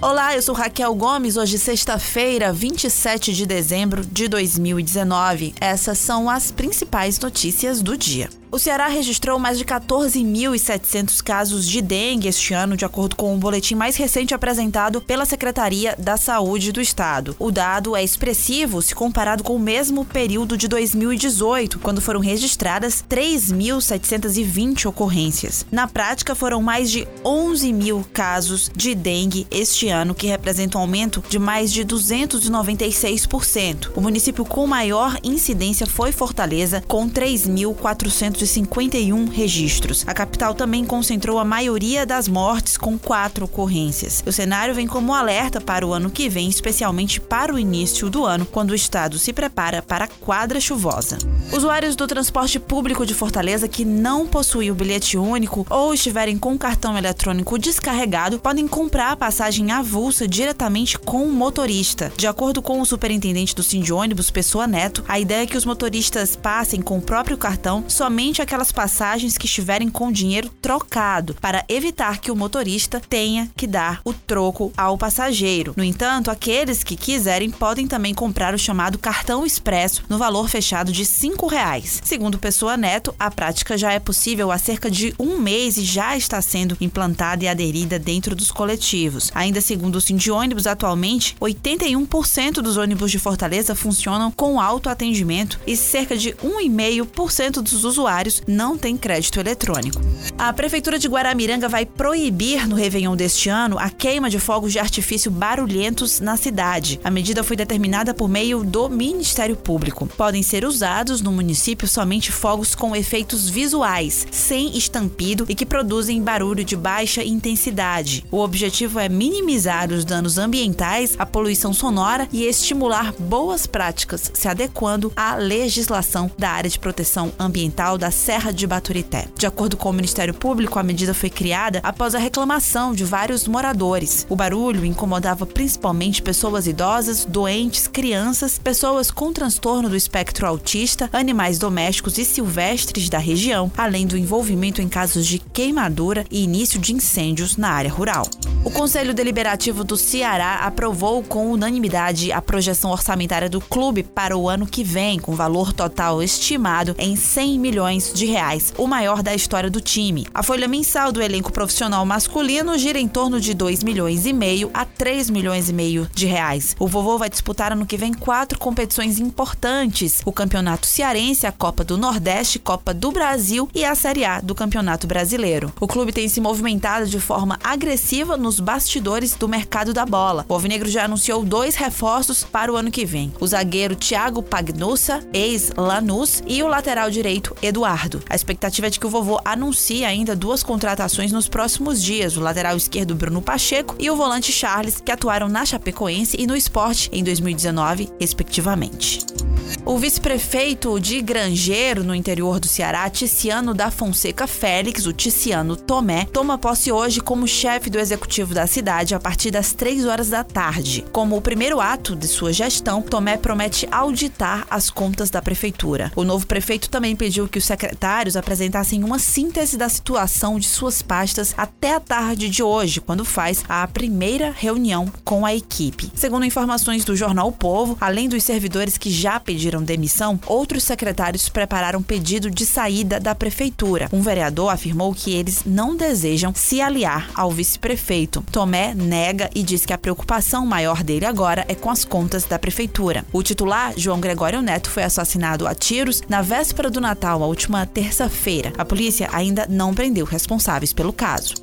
Olá, eu sou Raquel Gomes. Hoje, sexta-feira, 27 de dezembro de 2019. Essas são as principais notícias do dia. O Ceará registrou mais de 14.700 casos de dengue este ano, de acordo com o boletim mais recente apresentado pela Secretaria da Saúde do Estado. O dado é expressivo se comparado com o mesmo período de 2018, quando foram registradas 3.720 ocorrências. Na prática, foram mais de 11 mil casos de dengue este ano, que representa um aumento de mais de 296%. O município com maior incidência foi Fortaleza, com 3.400 251 registros. A capital também concentrou a maioria das mortes, com quatro ocorrências. O cenário vem como alerta para o ano que vem, especialmente para o início do ano, quando o estado se prepara para a quadra chuvosa. Usuários do transporte público de Fortaleza que não possuem o bilhete único ou estiverem com o cartão eletrônico descarregado podem comprar a passagem avulsa diretamente com o motorista. De acordo com o superintendente do Sim de ônibus, Pessoa Neto, a ideia é que os motoristas passem com o próprio cartão somente somente aquelas passagens que estiverem com dinheiro trocado, para evitar que o motorista tenha que dar o troco ao passageiro. No entanto, aqueles que quiserem podem também comprar o chamado cartão expresso no valor fechado de R$ reais. Segundo Pessoa Neto, a prática já é possível há cerca de um mês e já está sendo implantada e aderida dentro dos coletivos. Ainda segundo o Cindy Ônibus, atualmente 81% dos ônibus de Fortaleza funcionam com autoatendimento e cerca de 1,5% dos usuários não têm crédito eletrônico. A Prefeitura de Guaramiranga vai proibir no Réveillon deste ano a queima de fogos de artifício barulhentos na cidade. A medida foi determinada por meio do Ministério Público. Podem ser usados no município somente fogos com efeitos visuais, sem estampido e que produzem barulho de baixa intensidade. O objetivo é minimizar os danos ambientais, a poluição sonora e estimular boas práticas, se adequando à legislação da área de proteção ambiental da Serra de Baturité. De acordo com o Ministério Público, a medida foi criada após a reclamação de vários moradores. O barulho incomodava principalmente pessoas idosas, doentes, crianças, pessoas com transtorno do espectro autista, animais domésticos e silvestres da região, além do envolvimento em casos de queimadura e início de incêndios na área rural. O Conselho Deliberativo do Ceará aprovou com unanimidade a projeção orçamentária do clube para o ano que vem, com valor total estimado em 100 milhões de reais, o maior da história do time. A folha mensal do elenco profissional masculino gira em torno de 2 milhões e meio a 3 milhões e meio de reais. O vovô vai disputar ano que vem quatro competições importantes: o Campeonato Cearense, a Copa do Nordeste, Copa do Brasil e a Série A do Campeonato Brasileiro. O clube tem se movimentado de forma agressiva no nos bastidores do mercado da bola. O Alvinegro já anunciou dois reforços para o ano que vem: o zagueiro Thiago Pagnussa, ex-Lanús, e o lateral direito Eduardo. A expectativa é de que o vovô anuncie ainda duas contratações nos próximos dias: o lateral esquerdo Bruno Pacheco e o volante Charles, que atuaram na Chapecoense e no Esporte em 2019, respectivamente. O vice-prefeito de Grangeiro, no interior do Ceará, Ticiano da Fonseca Félix, o Ticiano Tomé, toma posse hoje como chefe do executivo da cidade a partir das 3 horas da tarde. Como o primeiro ato de sua gestão, Tomé promete auditar as contas da prefeitura. O novo prefeito também pediu que os secretários apresentassem uma síntese da situação de suas pastas até a tarde de hoje, quando faz a primeira reunião com a equipe. Segundo informações do jornal o Povo, além dos servidores que já pediram demissão, outros secretários prepararam pedido de saída da prefeitura. Um vereador afirmou que eles não desejam se aliar ao vice-prefeito. Tomé nega e diz que a preocupação maior dele agora é com as contas da prefeitura. O titular, João Gregório Neto, foi assassinado a tiros na véspera do Natal, a última terça-feira. A polícia ainda não prendeu responsáveis pelo caso.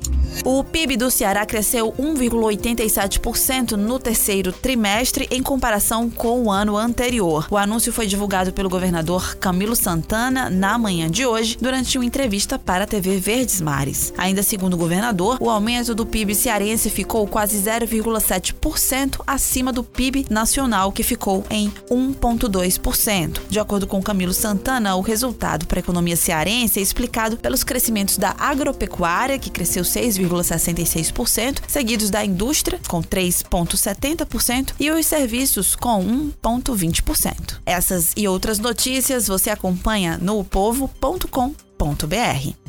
O PIB do Ceará cresceu 1,87% no terceiro trimestre em comparação com o ano anterior. O anúncio foi divulgado pelo governador Camilo Santana na manhã de hoje, durante uma entrevista para a TV Verdes Mares. Ainda segundo o governador, o aumento do PIB cearense ficou quase 0,7% acima do PIB nacional, que ficou em 1,2%. De acordo com Camilo Santana, o resultado para a economia cearense é explicado pelos crescimentos da agropecuária, que cresceu 6,66%, seguidos da indústria, com 3,70%, e os serviços, com 1,20%. Essas e outras notícias você acompanha no povo.com.br.